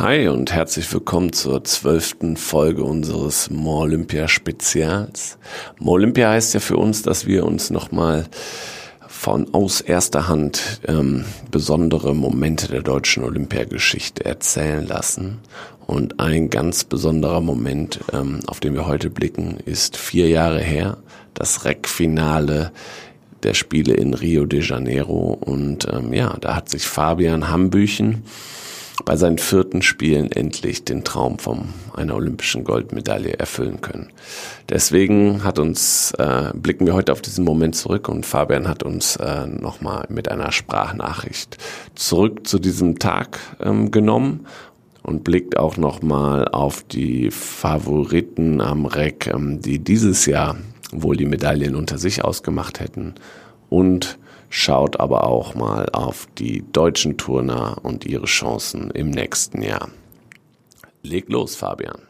Hi und herzlich willkommen zur zwölften Folge unseres More Olympia Spezials. More Olympia heißt ja für uns, dass wir uns nochmal von aus erster Hand ähm, besondere Momente der deutschen Olympiageschichte erzählen lassen. Und ein ganz besonderer Moment, ähm, auf den wir heute blicken, ist vier Jahre her, das Rec-Finale der Spiele in Rio de Janeiro. Und ähm, ja, da hat sich Fabian Hambüchen bei seinen vierten Spielen endlich den Traum von einer olympischen Goldmedaille erfüllen können. Deswegen hat uns, äh, blicken wir heute auf diesen Moment zurück und Fabian hat uns äh, nochmal mit einer Sprachnachricht zurück zu diesem Tag ähm, genommen und blickt auch nochmal auf die Favoriten am Reck, ähm, die dieses Jahr wohl die Medaillen unter sich ausgemacht hätten und schaut aber auch mal auf die deutschen Turner und ihre Chancen im nächsten Jahr. Leg los, Fabian.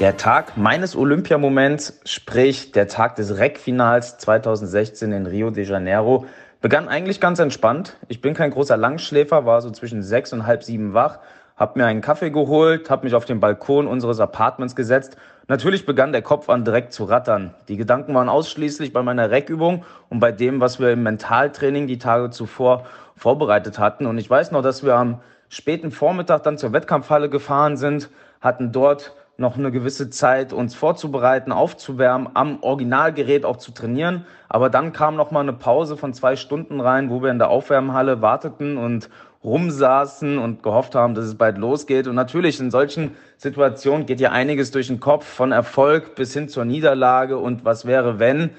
Der Tag meines Olympiamoments, sprich der Tag des Rec-Finals 2016 in Rio de Janeiro, begann eigentlich ganz entspannt. Ich bin kein großer Langschläfer, war so zwischen sechs und halb sieben wach habe mir einen Kaffee geholt, habe mich auf den Balkon unseres Apartments gesetzt. Natürlich begann der Kopf an direkt zu rattern. Die Gedanken waren ausschließlich bei meiner Reckübung und bei dem, was wir im Mentaltraining die Tage zuvor vorbereitet hatten. Und ich weiß noch, dass wir am späten Vormittag dann zur Wettkampfhalle gefahren sind, hatten dort noch eine gewisse Zeit, uns vorzubereiten, aufzuwärmen, am Originalgerät auch zu trainieren. Aber dann kam noch mal eine Pause von zwei Stunden rein, wo wir in der Aufwärmhalle warteten und rumsaßen und gehofft haben, dass es bald losgeht. Und natürlich in solchen Situationen geht ja einiges durch den Kopf, von Erfolg bis hin zur Niederlage und was wäre wenn.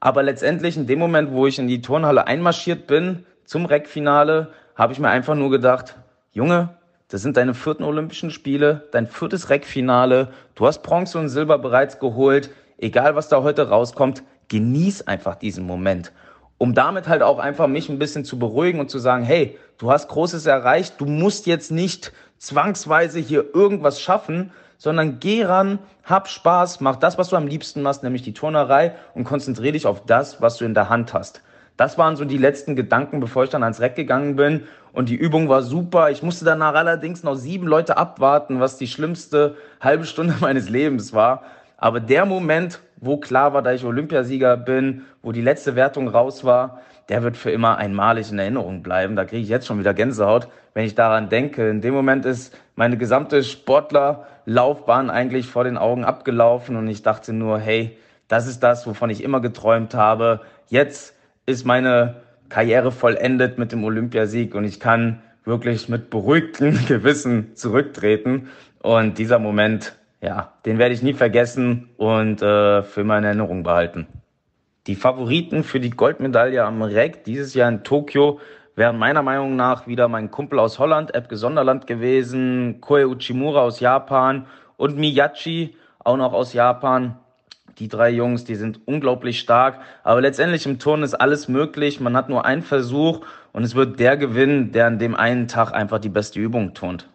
Aber letztendlich in dem Moment, wo ich in die Turnhalle einmarschiert bin, zum Reckfinale, habe ich mir einfach nur gedacht, Junge, das sind deine vierten Olympischen Spiele, dein viertes Reckfinale. Du hast Bronze und Silber bereits geholt. Egal, was da heute rauskommt, genieß einfach diesen Moment um damit halt auch einfach mich ein bisschen zu beruhigen und zu sagen, hey, du hast Großes erreicht, du musst jetzt nicht zwangsweise hier irgendwas schaffen, sondern geh ran, hab Spaß, mach das, was du am liebsten machst, nämlich die Turnerei und konzentriere dich auf das, was du in der Hand hast. Das waren so die letzten Gedanken, bevor ich dann ans Reck gegangen bin. Und die Übung war super. Ich musste danach allerdings noch sieben Leute abwarten, was die schlimmste halbe Stunde meines Lebens war. Aber der Moment, wo klar war, dass ich Olympiasieger bin, wo die letzte Wertung raus war, der wird für immer einmalig in Erinnerung bleiben. Da kriege ich jetzt schon wieder Gänsehaut, wenn ich daran denke. In dem Moment ist meine gesamte Sportlerlaufbahn eigentlich vor den Augen abgelaufen und ich dachte nur, hey, das ist das, wovon ich immer geträumt habe. Jetzt ist meine Karriere vollendet mit dem Olympiasieg und ich kann wirklich mit beruhigtem Gewissen zurücktreten. Und dieser Moment ja, den werde ich nie vergessen und äh, für meine Erinnerung behalten. Die Favoriten für die Goldmedaille am Reck dieses Jahr in Tokio wären meiner Meinung nach wieder mein Kumpel aus Holland, Ebke Sonderland gewesen, Koe Uchimura aus Japan und Miyachi, auch noch aus Japan. Die drei Jungs, die sind unglaublich stark. Aber letztendlich im Turnen ist alles möglich. Man hat nur einen Versuch und es wird der gewinnen, der an dem einen Tag einfach die beste Übung turnt.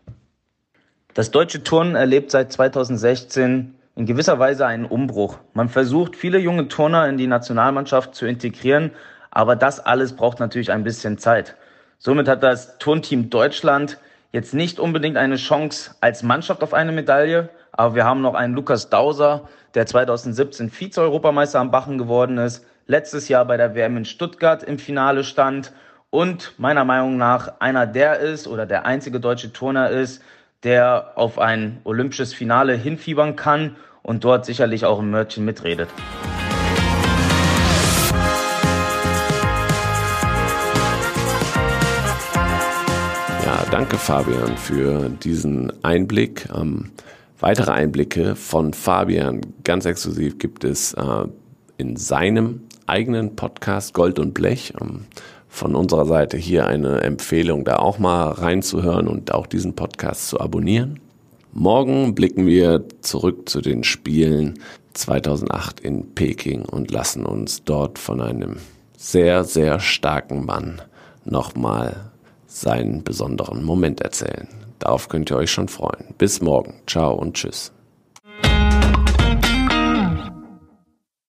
Das deutsche Turnen erlebt seit 2016 in gewisser Weise einen Umbruch. Man versucht, viele junge Turner in die Nationalmannschaft zu integrieren, aber das alles braucht natürlich ein bisschen Zeit. Somit hat das Turnteam Deutschland jetzt nicht unbedingt eine Chance als Mannschaft auf eine Medaille, aber wir haben noch einen Lukas Dauser, der 2017 Vize-Europameister am Bachen geworden ist, letztes Jahr bei der WM in Stuttgart im Finale stand und meiner Meinung nach einer der ist oder der einzige deutsche Turner ist, der auf ein olympisches Finale hinfiebern kann und dort sicherlich auch im Mörtchen mitredet. Ja, danke Fabian für diesen Einblick. Ähm, weitere Einblicke von Fabian ganz exklusiv gibt es äh, in seinem eigenen Podcast Gold und Blech. Ähm, von unserer Seite hier eine Empfehlung, da auch mal reinzuhören und auch diesen Podcast zu abonnieren. Morgen blicken wir zurück zu den Spielen 2008 in Peking und lassen uns dort von einem sehr, sehr starken Mann nochmal seinen besonderen Moment erzählen. Darauf könnt ihr euch schon freuen. Bis morgen. Ciao und tschüss.